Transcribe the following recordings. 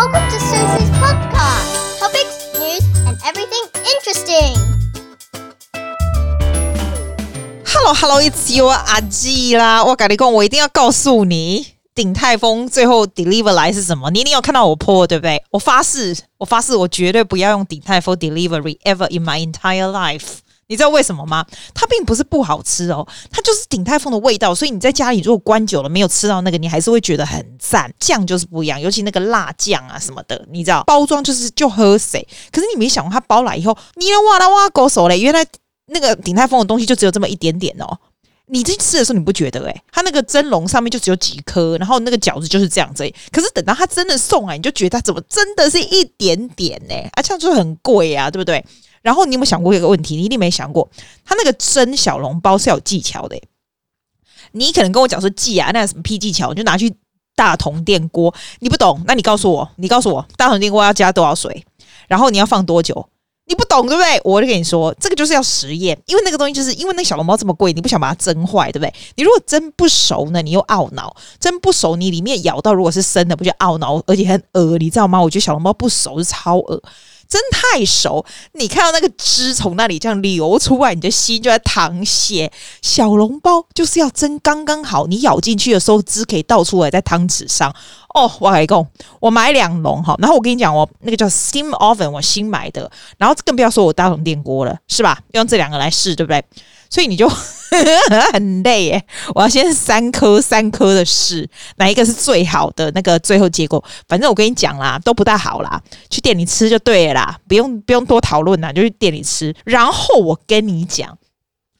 Welcome to Susie's podcast. Topics, news, and everything interesting. Hello, Hello, it's you 阿季啦！我跟你讲，我一定要告诉你，鼎泰丰最后 deliver 来是什么？你一定要看到我 po，对不对？我发誓，我发誓，我绝对不要用鼎泰丰 delivery ever in my entire life。 你知道为什么吗？它并不是不好吃哦，它就是鼎泰丰的味道。所以你在家里如果关久了没有吃到那个，你还是会觉得很赞。酱就是不一样，尤其那个辣酱啊什么的，你知道包装就是就喝谁？可是你没想过它包来以后，你要哇啦哇狗手嘞，原来那个鼎泰丰的东西就只有这么一点点哦。你去吃的时候你不觉得诶，它那个蒸笼上面就只有几颗，然后那个饺子就是这样子。可是等到它真的送来，你就觉得它怎么真的是一点点呢？啊，这样就很贵啊，对不对？然后你有没有想过一个问题？你一定没想过，他那个蒸小笼包是有技巧的。你可能跟我讲说技啊，那什么屁技巧？你就拿去大同电锅，你不懂，那你告诉我，你告诉我，大同电锅要加多少水？然后你要放多久？你不懂对不对？我就跟你说，这个就是要实验，因为那个东西就是因为那小笼包这么贵，你不想把它蒸坏，对不对？你如果蒸不熟呢，你又懊恼；蒸不熟，你里面咬到如果是生的，不就懊恼，而且很恶，你知道吗？我觉得小笼包不熟是超恶。真太熟，你看到那个汁从那里这样流出来，你的心就在淌血。小笼包就是要蒸刚刚好，你咬进去的时候，汁可以倒出来在汤匙上。哦，我来讲，我买两笼哈，然后我跟你讲，我那个叫 Steam Oven，我新买的，然后更不要说我大同电锅了，是吧？用这两个来试，对不对？所以你就 很累耶，我要先三颗三颗的试，哪一个是最好的那个最后结果？反正我跟你讲啦，都不大好啦，去店里吃就对了啦，不用不用多讨论啦，就去店里吃。然后我跟你讲，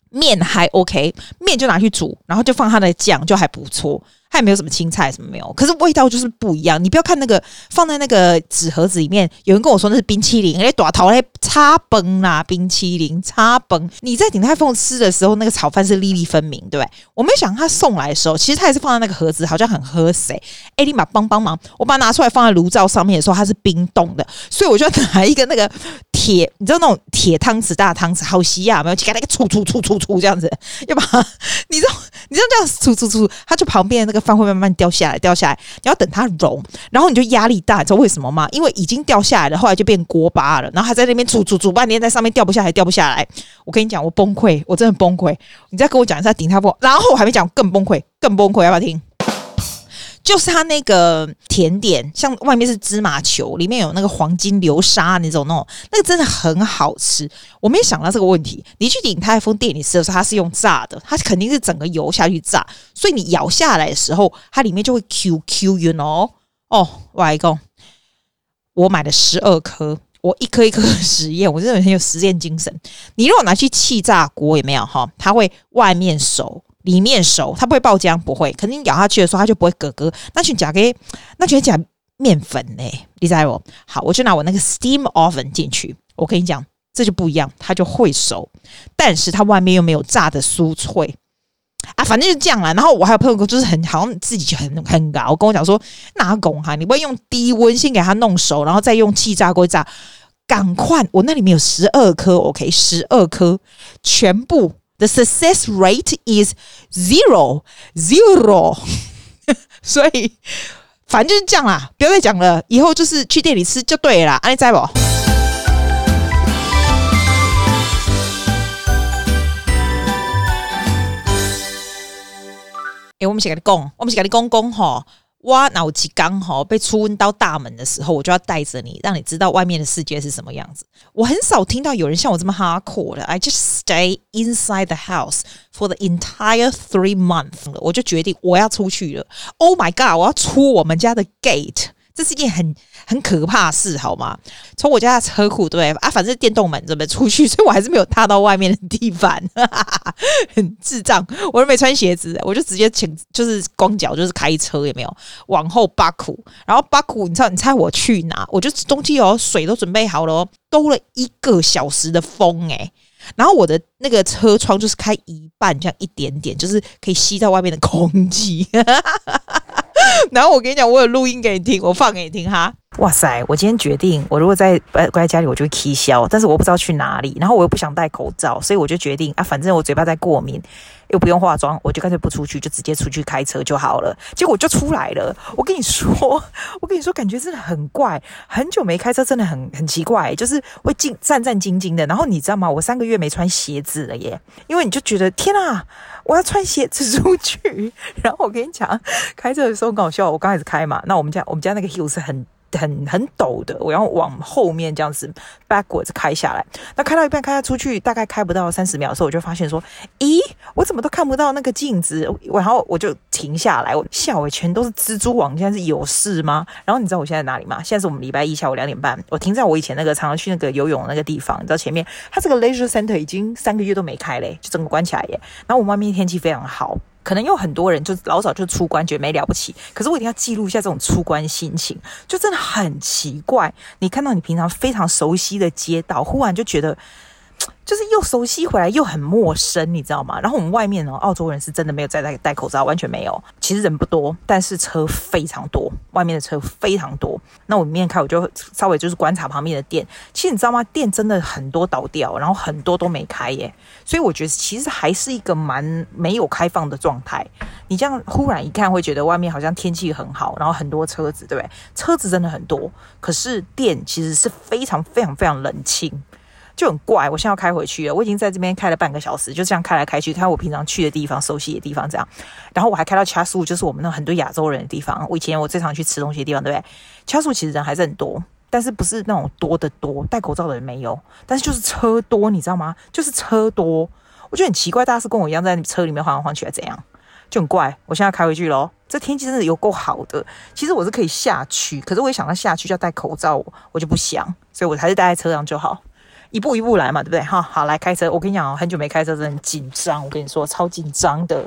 面还 OK，面就拿去煮，然后就放它的酱，就还不错。它也没有什么青菜什么没有，可是味道就是不一样。你不要看那个放在那个纸盒子里面，有人跟我说那是冰淇淋，哎，短头嘞，插崩啦，冰淇淋插崩。你在鼎泰丰吃的时候，那个炒饭是粒粒分明，对不对？我没想他送来的时候，其实他也是放在那个盒子，好像很喝水。哎，立马帮帮忙，我把它拿出来放在炉灶上面的时候，它是冰冻的，所以我就拿一个那个铁，你知道那种铁汤匙大汤匙，好稀呀，没有？去给那个杵杵杵杵杵这样子，要把你知道，你知道这样杵杵杵，它就旁边那个。饭会慢慢掉下来，掉下来，你要等它融，然后你就压力大，你知道为什么吗？因为已经掉下来了，后来就变锅巴了，然后还在那边煮煮煮半天，在上面掉不下来，掉不下来。我跟你讲，我崩溃，我真的崩溃。你再跟我讲一下顶他破，然后我还没讲，更崩溃，更崩溃，要不要听？就是它那个甜点，像外面是芝麻球，里面有那个黄金流沙那种，那种那个真的很好吃。我没想到这个问题。你去鼎泰丰店里吃的时候，它是用炸的，它肯定是整个油下去炸，所以你咬下来的时候，它里面就会 Q Q，you know？哦，外公，我买了十二颗，我一颗一颗实验，我真的很有实验精神。你如果拿去气炸锅，有没有哈？它会外面熟。里面熟，它不会爆浆，不会。可是你咬下去的时候，它就不会咯咯。那去加给，那就假面粉呢？你知道不？好，我就拿我那个 steam oven 进去。我跟你讲，这就不一样，它就会熟，但是它外面又没有炸的酥脆啊。反正就这样啦。然后我还有朋友就是很好像自己就很很高，跟我讲说，拿拱哈？你不会用低温先给它弄熟，然后再用气炸锅炸？赶快！我那里面有十二颗，OK，十二颗全部。The success rate is zero, zero。所以反正就是这样啦，不要再讲了。以后就是去店里吃就对了。安利在不？哎，我们先给你讲，我们先给你讲讲哈。哇，脑机刚好被初温到大门的时候，我就要带着你，让你知道外面的世界是什么样子。我很少听到有人像我这么 hardcore 的。I just stay inside the house for the entire three months。我就决定我要出去了。Oh my god！我要出我们家的 gate。这是一件很很可怕的事，好吗？从我家的车库对啊，反正电动门准备出去，所以我还是没有踏到外面的地板，很智障。我都没穿鞋子，我就直接请，就是光脚，就是开车也没有往后巴库，然后巴库，你知道？你猜我去哪？我就东西哦，水都准备好了哦，兜了一个小时的风诶，然后我的那个车窗就是开一半，这样一点点，就是可以吸到外面的空气。然后我跟你讲，我有录音给你听，我放给你听哈。哇塞！我今天决定，我如果在关在家里，我就会 K 笑，但是我不知道去哪里，然后我又不想戴口罩，所以我就决定啊，反正我嘴巴在过敏，又不用化妆，我就干脆不出去，就直接出去开车就好了。结果就出来了。我跟你说，我跟你说，感觉真的很怪。很久没开车，真的很很奇怪，就是会战战兢兢的。然后你知道吗？我三个月没穿鞋子了耶，因为你就觉得天啊，我要穿鞋子出去。然后我跟你讲，开车的时候搞笑。我刚开始开嘛，那我们家我们家那个 hill 是很。很很陡的，我要往后面这样子 backwards 开下来。那开到一半，开下出去，大概开不到三十秒的时候，我就发现说，咦，我怎么都看不到那个镜子？然后我就停下来，我吓我全都是蜘蛛网，现在是有事吗？然后你知道我现在哪里吗？现在是我们礼拜一下午两点半，我停在我以前那个常常去那个游泳那个地方，你知道前面，它这个 leisure center 已经三个月都没开嘞，就整个关起来耶。然后我们外面天气非常好。可能有很多人就老早就出关，觉得没了不起。可是我一定要记录一下这种出关心情，就真的很奇怪。你看到你平常非常熟悉的街道，忽然就觉得。就是又熟悉回来又很陌生，你知道吗？然后我们外面呢，澳洲人是真的没有在戴戴口罩，完全没有。其实人不多，但是车非常多，外面的车非常多。那我里面开，我就稍微就是观察旁边的店。其实你知道吗？店真的很多倒掉，然后很多都没开耶。所以我觉得其实还是一个蛮没有开放的状态。你这样忽然一看，会觉得外面好像天气很好，然后很多车子，对不对？车子真的很多，可是店其实是非常非常非常冷清。就很怪，我现在要开回去了。我已经在这边开了半个小时，就这样开来开去，开我平常去的地方、熟悉的地方，这样。然后我还开到 Chatswood，就是我们那很多亚洲人的地方。我以前我最常去吃东西的地方，对不对？Chatswood 其实人还是很多，但是不是那种多的多，戴口罩的人没有，但是就是车多，你知道吗？就是车多，我觉得很奇怪，大家是跟我一样在车里面晃来晃去，还怎样？就很怪。我现在开回去喽，这天气真的有够好的。其实我是可以下去，可是我一想到下去就要戴口罩，我就不想，所以我还是待在车上就好。一步一步来嘛，对不对？哈，好，来开车。我跟你讲，很久没开车，真的很紧张。我跟你说，超紧张的。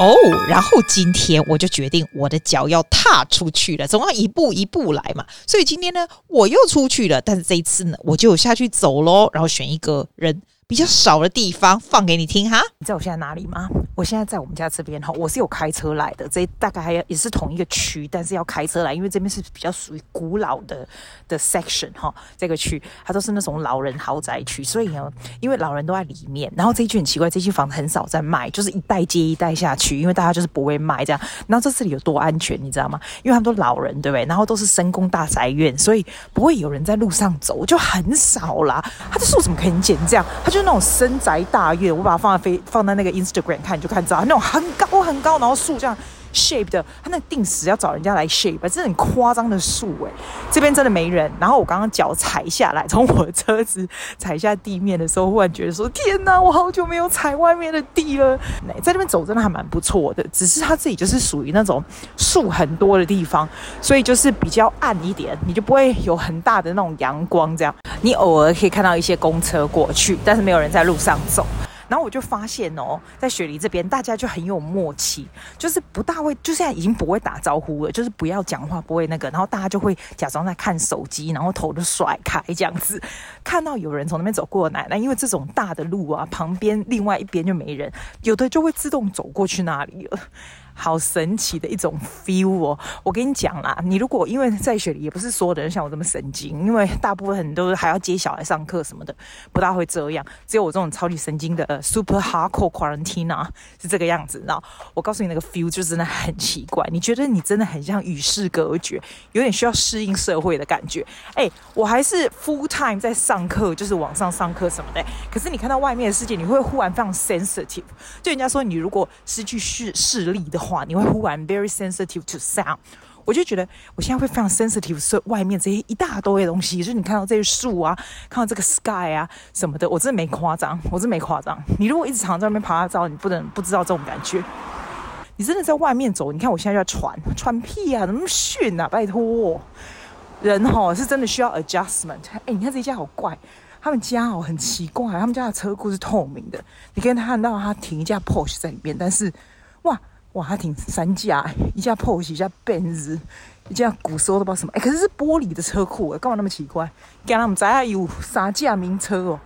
哦然后今天我就决定我的脚要踏出去了，总要一步一步来嘛。所以今天呢，我又出去了，但是这一次呢，我就下去走喽，然后选一个人比较少的地方放给你听哈。你知道我现在哪里吗？我现在在我们家这边哈，我是有开车来的，这大概还也是同一个区，但是要开车来，因为这边是比较属于古老的的 section 哈，这个区它都是那种老人豪宅区，所以呢，因为老人都在里面，然后这一区很奇怪，这一区房子很少在卖，就是一代接一代下去，因为大家就是不会卖这样。然后这这里有多安全，你知道吗？因为他们都老人，对不对？然后都是深宫大宅院，所以不会有人在路上走，就很少啦。它的树怎么可以剪这样？它就那种深宅大院，我把它放在飞放在那个 Instagram 看。你就看到那种很高很高，然后树这样 shape 的，他那定时要找人家来 shape，真的很夸张的树哎。这边真的没人。然后我刚刚脚踩下来，从我的车子踩下地面的时候，忽然觉得说：天哪，我好久没有踩外面的地了。在那边走真的还蛮不错的，只是它自己就是属于那种树很多的地方，所以就是比较暗一点，你就不会有很大的那种阳光这样。你偶尔可以看到一些公车过去，但是没有人在路上走。然后我就发现哦，在雪梨这边，大家就很有默契，就是不大会，就现在已经不会打招呼了，就是不要讲话，不会那个，然后大家就会假装在看手机，然后头就甩开这样子。看到有人从那边走过来，那因为这种大的路啊，旁边另外一边就没人，有的就会自动走过去那里了。好神奇的一种 feel 哦！我跟你讲啦，你如果因为在雪里，也不是所有的人像我这么神经，因为大部分人都还要接小孩上课什么的，不大会这样。只有我这种超级神经的 super hardcore quarantine 是这个样子。然后我告诉你，那个 feel 就真的很奇怪。你觉得你真的很像与世隔绝，有点需要适应社会的感觉。哎，我还是 full time 在上课，就是网上上课什么的。可是你看到外面的世界，你会忽然非常 sensitive。就人家说，你如果失去视视力的话。你会忽然 very sensitive to sound，我就觉得我现在会非常 sensitive，所以外面这些一大堆的东西，就是你看到这些树啊，看到这个 sky 啊什么的，我真的没夸张，我真的没夸张。你如果一直常在那边拍照，你不能不知道这种感觉。你真的在外面走，你看我现在就在喘喘屁啊，怎么那么逊啊？拜托，人齁是真的需要 adjustment。哎，你看这一家好怪，他们家哦很奇怪，他们家的车库是透明的，你可以看到他停一架 Porsche 在里面，但是哇。哇，还挺三架，一架 pose 一架 Benz，一架古时候都不知道什么，哎，可是是玻璃的车库，干嘛那么奇怪？给他们在下有三架名车哦。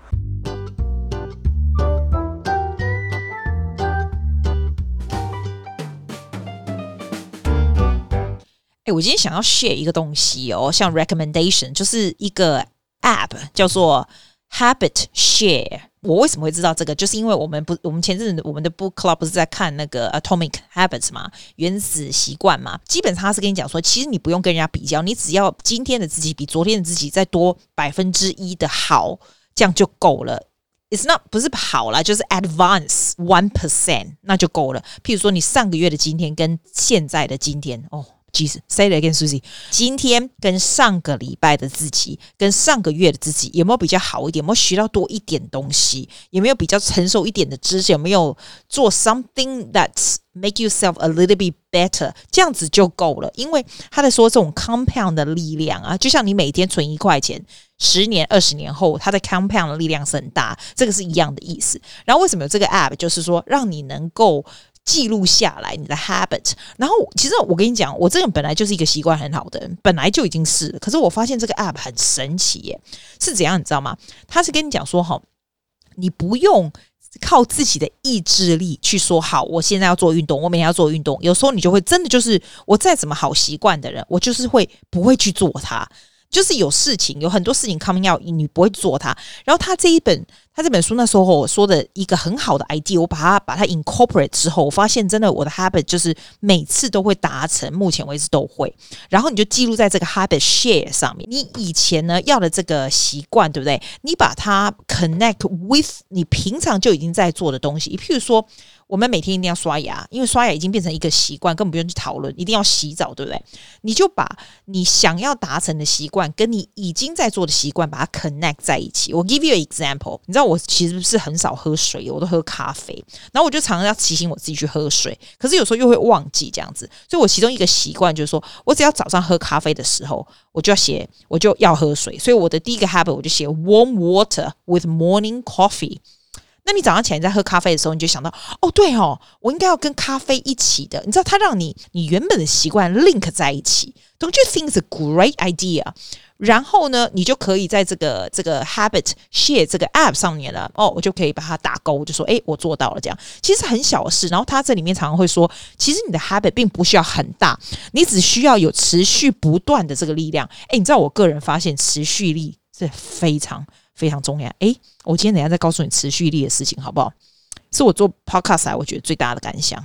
哎，我今天想要 share 一个东西哦，像 recommendation，就是一个 app 叫做 Habit Share。我为什么会知道这个？就是因为我们不，我们前阵子我们的 book club 不是在看那个 Atomic Habits 嘛，原子习惯嘛。基本上他是跟你讲说，其实你不用跟人家比较，你只要今天的自己比昨天的自己再多百分之一的好，这样就够了。It's not 不是好啦，就是 advance one percent，那就够了。譬如说，你上个月的今天跟现在的今天，哦。Jesus，say it again, Susie。今天跟上个礼拜的自己，跟上个月的自己，有没有比较好一点？有没有学到多一点东西？有没有比较成熟一点的知识？有没有做 something that make yourself a little bit better？这样子就够了。因为他在说这种 compound 的力量啊，就像你每天存一块钱，十年、二十年后，它的 compound 的力量是很大，这个是一样的意思。然后为什么有这个 app？就是说让你能够。记录下来你的 habit，然后其实我跟你讲，我这个人本来就是一个习惯很好的人，本来就已经是。可是我发现这个 app 很神奇耶，是怎样你知道吗？他是跟你讲说，哈，你不用靠自己的意志力去说好，我现在要做运动，我每天要做运动。有时候你就会真的就是，我再怎么好习惯的人，我就是会不会去做它。就是有事情，有很多事情 coming out，你不会做它。然后他这一本，他这本书那时候我说的一个很好的 idea，我把它把它 incorporate 之后，我发现真的我的 habit 就是每次都会达成，目前为止都会。然后你就记录在这个 habit share 上面。你以前呢要的这个习惯，对不对？你把它 connect with 你平常就已经在做的东西，譬如说。我们每天一定要刷牙，因为刷牙已经变成一个习惯，根本不用去讨论。一定要洗澡，对不对？你就把你想要达成的习惯跟你已经在做的习惯，把它 connect 在一起。我 give you an example，你知道我其实是很少喝水，我都喝咖啡。然后我就常常要提醒我自己去喝水，可是有时候又会忘记这样子。所以我其中一个习惯就是说，我只要早上喝咖啡的时候，我就要写，我就要喝水。所以我的第一个 habit 我就写 warm water with morning coffee。那你早上起来在喝咖啡的时候，你就想到哦，对哦，我应该要跟咖啡一起的。你知道，它让你你原本的习惯 link 在一起，Don't you think it's a great idea？然后呢，你就可以在这个这个 habit share 这个 app 上面了。哦，我就可以把它打勾，就说哎，我做到了这样。其实很小的事。然后它这里面常常会说，其实你的 habit 并不需要很大，你只需要有持续不断的这个力量。哎，你知道，我个人发现持续力是非常。非常重要。诶，我今天等下再告诉你持续力的事情，好不好？是我做 podcast 来，我觉得最大的感想。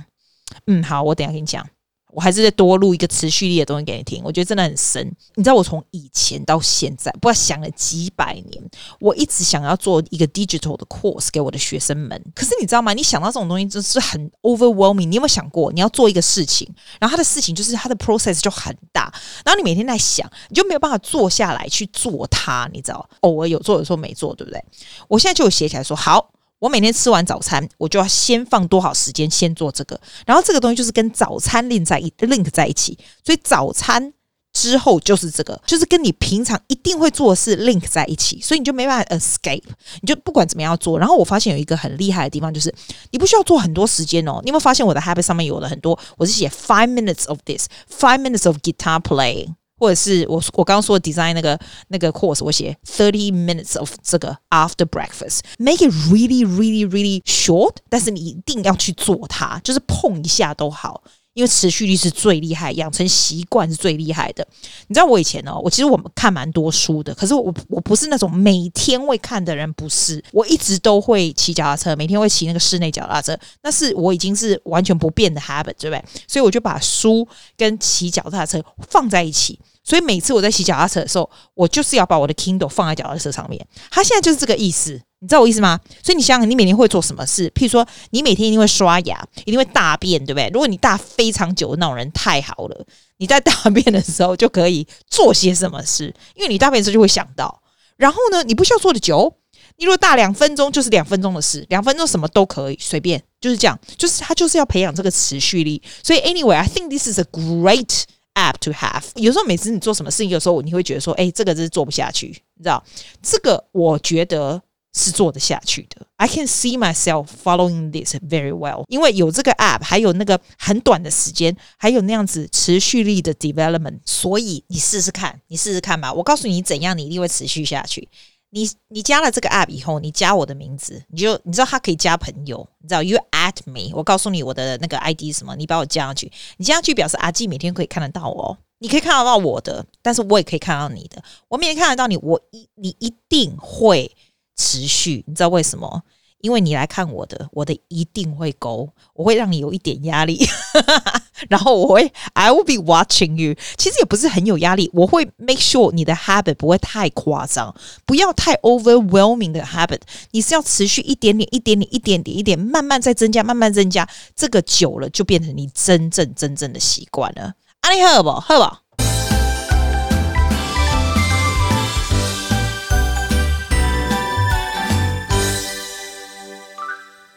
嗯，好，我等下跟你讲。我还是再多录一个持续力的东西给你听，我觉得真的很神。你知道，我从以前到现在，不知道想了几百年，我一直想要做一个 digital 的 course 给我的学生们。可是你知道吗？你想到这种东西，就是很 overwhelming。你有没有想过，你要做一个事情，然后他的事情就是他的 process 就很大，然后你每天在想，你就没有办法坐下来去做它。你知道，偶尔有做，有时候没做，对不对？我现在就写起来说好。我每天吃完早餐，我就要先放多少时间先做这个，然后这个东西就是跟早餐 link 在一 link 在一起，所以早餐之后就是这个，就是跟你平常一定会做的事 link 在一起，所以你就没办法 escape，你就不管怎么样做。然后我发现有一个很厉害的地方，就是你不需要做很多时间哦。你有没有发现我的 habit 上面有了很多？我是写 five minutes of this，five minutes of guitar playing。或者是我我刚刚说的 design 那个那个 course，我写 thirty minutes of 这个 after breakfast，make it really really really short，但是你一定要去做它，就是碰一下都好，因为持续力是最厉害，养成习惯是最厉害的。你知道我以前哦，我其实我们看蛮多书的，可是我我不是那种每天会看的人，不是，我一直都会骑脚踏车，每天会骑那个室内脚踏车，那是我已经是完全不变的 habit，对不对？所以我就把书跟骑脚踏车放在一起。所以每次我在洗脚踏车的时候，我就是要把我的 Kindle 放在脚踏车上面。他现在就是这个意思，你知道我意思吗？所以你想想，你每天会做什么事？譬如说，你每天一定会刷牙，一定会大便，对不对？如果你大非常久的那种人，太好了，你在大便的时候就可以做些什么事，因为你大便的时候就会想到。然后呢，你不需要做的久，你如果大两分钟就是两分钟的事，两分钟什么都可以，随便就是这样。就是他就是要培养这个持续力。所以 anyway，I think this is a great app to have，有时候每次你做什么事情，有时候你会觉得说，哎，这个是做不下去，你知道？这个我觉得是做得下去的。I can see myself following this very well，因为有这个 app，还有那个很短的时间，还有那样子持续力的 development，所以你试试看，你试试看吧。我告诉你怎样，你一定会持续下去。你你加了这个 app 以后，你加我的名字，你就你知道他可以加朋友，你知道 you at me，我告诉你我的那个 ID 什么，你把我加上去，你加上去表示阿季每天可以看得到哦，你可以看得到我的，但是我也可以看到你的，我每天看得到你，我一你一定会持续。你知道为什么？因为你来看我的，我的一定会勾，我会让你有一点压力，然后我会，I will be watching you。其实也不是很有压力，我会 make sure 你的 habit 不会太夸张，不要太 overwhelming 的 habit。你是要持续一点点、一点点、一点点、一点，慢慢再增加，慢慢增加，这个久了就变成你真正真正的习惯了。啊，你喝不？喝不？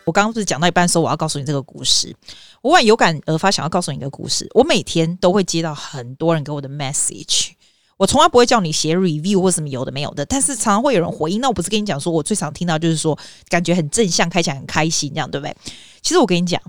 我刚刚不是讲到一半说我要告诉你这个故事，我忽然有感而发，想要告诉你一个故事。我每天都会接到很多人给我的 message，我从来不会叫你写 review 或什么有的没有的，但是常常会有人回应。那我不是跟你讲说，我最常听到就是说，感觉很正向，开起来很开心，这样对不对？其实我跟你讲，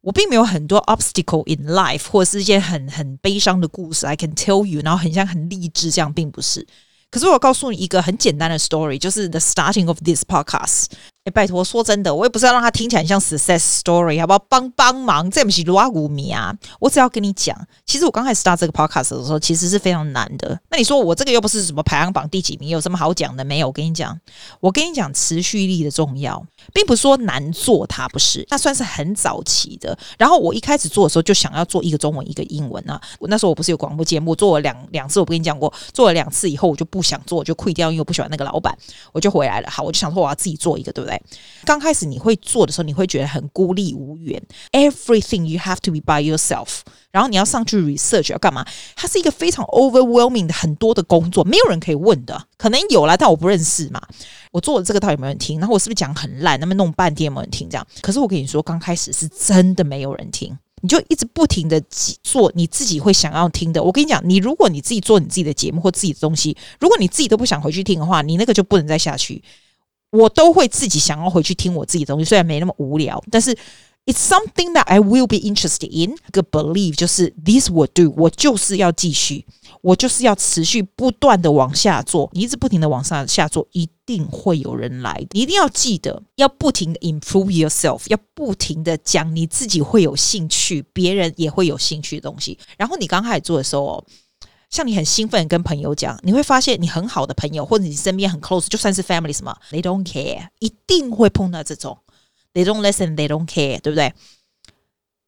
我并没有很多 obstacle in life，或者是一件很很悲伤的故事，I can tell you，然后很像很励志，这样并不是。可是我告诉你一个很简单的 story，就是 the starting of this podcast。哎，拜托，说真的，我也不是要让它听起来像 success story，好不好？帮帮忙，这不是罗古米啊！我只要跟你讲，其实我刚开始 start 这个 podcast 的时候，其实是非常难的。那你说我这个又不是什么排行榜第几名，有什么好讲的没有？我跟你讲，我跟你讲持续力的重要，并不是说难做，它不是，那算是很早期的。然后我一开始做的时候，就想要做一个中文，一个英文啊。我那时候我不是有广播节目，做了两两次，我不跟你讲过，做了两次以后，我就不。不想做就亏掉，因为我不喜欢那个老板，我就回来了。好，我就想说我要自己做一个，对不对？刚开始你会做的时候，你会觉得很孤立无援，everything you have to be by yourself。然后你要上去 research 要干嘛？它是一个非常 overwhelming 的很多的工作，没有人可以问的。可能有啦，但我不认识嘛。我做的这个到底有没有人听？然后我是不是讲很烂？那么弄半天有没有人听？这样？可是我跟你说，刚开始是真的没有人听。你就一直不停的做你自己会想要听的。我跟你讲，你如果你自己做你自己的节目或自己的东西，如果你自己都不想回去听的话，你那个就不能再下去。我都会自己想要回去听我自己的东西，虽然没那么无聊，但是。It's something that I will be interested in. 个 believe 就是 this will do，我就是要继续，我就是要持续不断的往下做，你一直不停的往上下做，一定会有人来。你一定要记得，要不停的 improve yourself，要不停的讲你自己会有兴趣，别人也会有兴趣的东西。然后你刚开始做的时候，像你很兴奋跟朋友讲，你会发现你很好的朋友或者你身边很 close，就算是 family 什么，they don't care，一定会碰到这种。They don't listen, they don't care，对不对？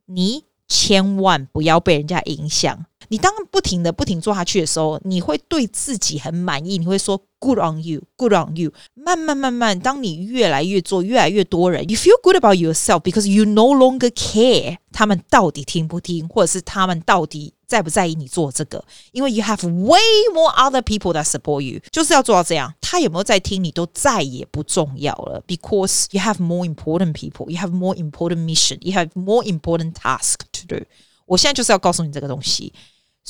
你千万不要被人家影响。你当不停的不停做下去的时候，你会对自己很满意，你会说 “Good on you, good on you”。慢慢慢慢，当你越来越做，越来越多人，you feel good about yourself because you no longer care 他们到底听不听，或者是他们到底。在不在意你做这个？因为 you have way more other people that support you，就是要做到这样。他有没有在听你都再也不重要了，because you have more important people, you have more important mission, you have more important task to do。我现在就是要告诉你这个东西，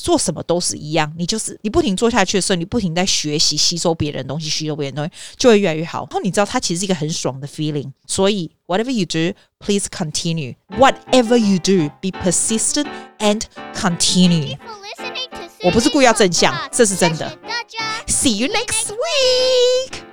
做什么都是一样。你就是你不停做下去的时候，你不停在学习、吸收别人的东西，吸收别人的东西，就会越来越好。然后你知道，它其实是一个很爽的 feeling。所以，whatever you do, please continue. Whatever you do, be persistent. And continue。我不是故意要正向，这是真的。See you next week.